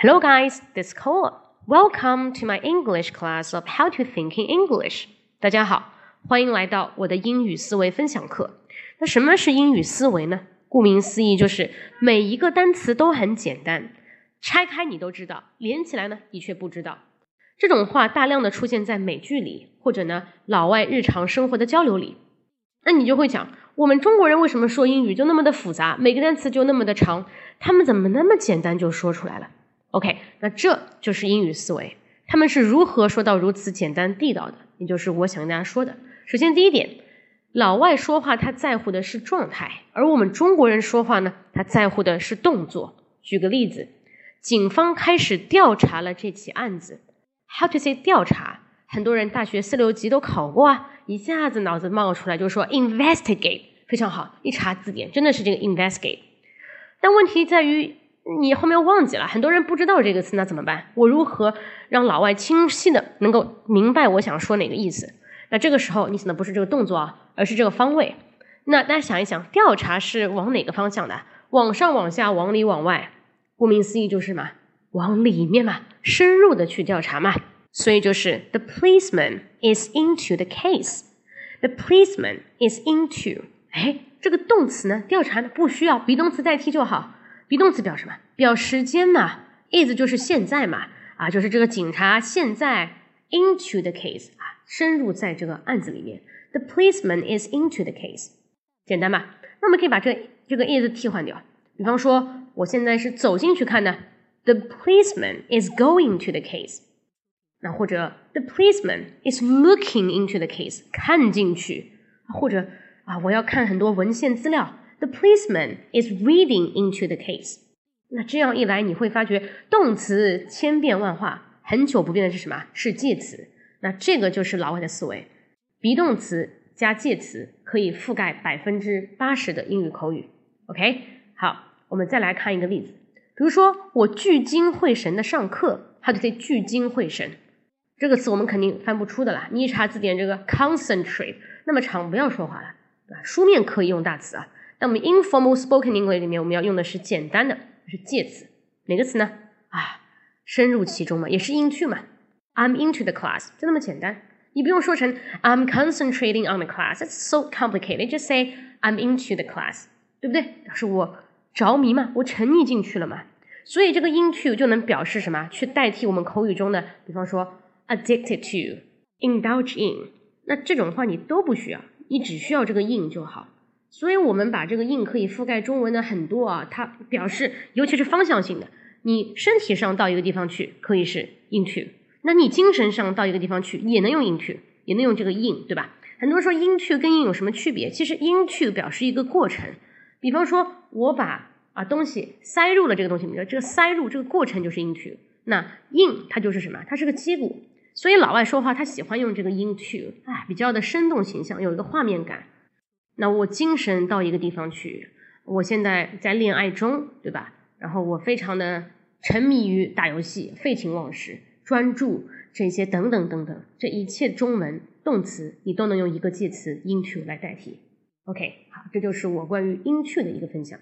Hello, guys. This is Cole. Welcome to my English class of How to Think in English. 大家好，欢迎来到我的英语思维分享课。那什么是英语思维呢？顾名思义，就是每一个单词都很简单，拆开你都知道，连起来呢你却不知道。这种话大量的出现在美剧里，或者呢老外日常生活的交流里。那你就会讲，我们中国人为什么说英语就那么的复杂，每个单词就那么的长，他们怎么那么简单就说出来了？OK，那这就是英语思维，他们是如何说到如此简单地道的？也就是我想跟大家说的。首先第一点，老外说话他在乎的是状态，而我们中国人说话呢，他在乎的是动作。举个例子，警方开始调查了这起案子。How to say 调查？很多人大学四六级都考过啊，一下子脑子冒出来就说 investigate，非常好，一查字典真的是这个 investigate。但问题在于你后面忘记了，很多人不知道这个词，那怎么办？我如何让老外清晰的能够明白我想说哪个意思？那这个时候你想的不是这个动作啊，而是这个方位。那大家想一想，调查是往哪个方向的？往上、往下、往里、往外？顾名思义就是嘛，往里面嘛，深入的去调查嘛。所以就是 the policeman is into the case。the policeman is into，哎，这个动词呢，调查呢不需要 be 动词代替就好。Be 动词表什么？表时间嘛。is 就是现在嘛，啊，就是这个警察现在 into the case 啊，深入在这个案子里面。the policeman is into the case，简单吧？那我们可以把这这个 is 替换掉。比方说，我现在是走进去看的，the policeman is going to the case。那或者 the policeman is looking into the case，看进去，或者啊，我要看很多文献资料，the policeman is reading into the case。那这样一来，你会发觉动词千变万化，很久不变的是什么？是介词。那这个就是老外的思维，be 动词加介词可以覆盖百分之八十的英语口语。OK，好，我们再来看一个例子，比如说我聚精会神的上课，他就得聚精会神。这个词我们肯定翻不出的啦。你一查字典，这个 concentrate 那么长，不要说话了，对吧？书面可以用大词啊。那我们 informal spoken English 里面，我们要用的是简单的，是介词。哪个词呢？啊，深入其中嘛，也是 into 嘛。I'm into the class，就那么简单。你不用说成 I'm concentrating on the class，that's so complicated。Just say I'm into the class，对不对？是我着迷嘛，我沉溺进去了嘛。所以这个 into 就能表示什么？去代替我们口语中的，比方说。addicted to, indulge in，那这种话你都不需要，你只需要这个 in 就好。所以我们把这个 in 可以覆盖中文的很多啊，它表示尤其是方向性的。你身体上到一个地方去，可以是 into；那你精神上到一个地方去，也能用 into，也能用这个 in，对吧？很多人说 into 跟 in 有什么区别？其实 into 表示一个过程，比方说我把啊东西塞入了这个东西里面，这个塞入这个过程就是 into。那 in 它就是什么？它是个结果。所以老外说话，他喜欢用这个 into，哎，比较的生动形象，有一个画面感。那我精神到一个地方去，我现在在恋爱中，对吧？然后我非常的沉迷于打游戏，废寝忘食，专注这些等等等等，这一切中文动词你都能用一个介词 into 来代替。OK，好，这就是我关于 into 的一个分享。